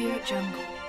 Audio Jungle.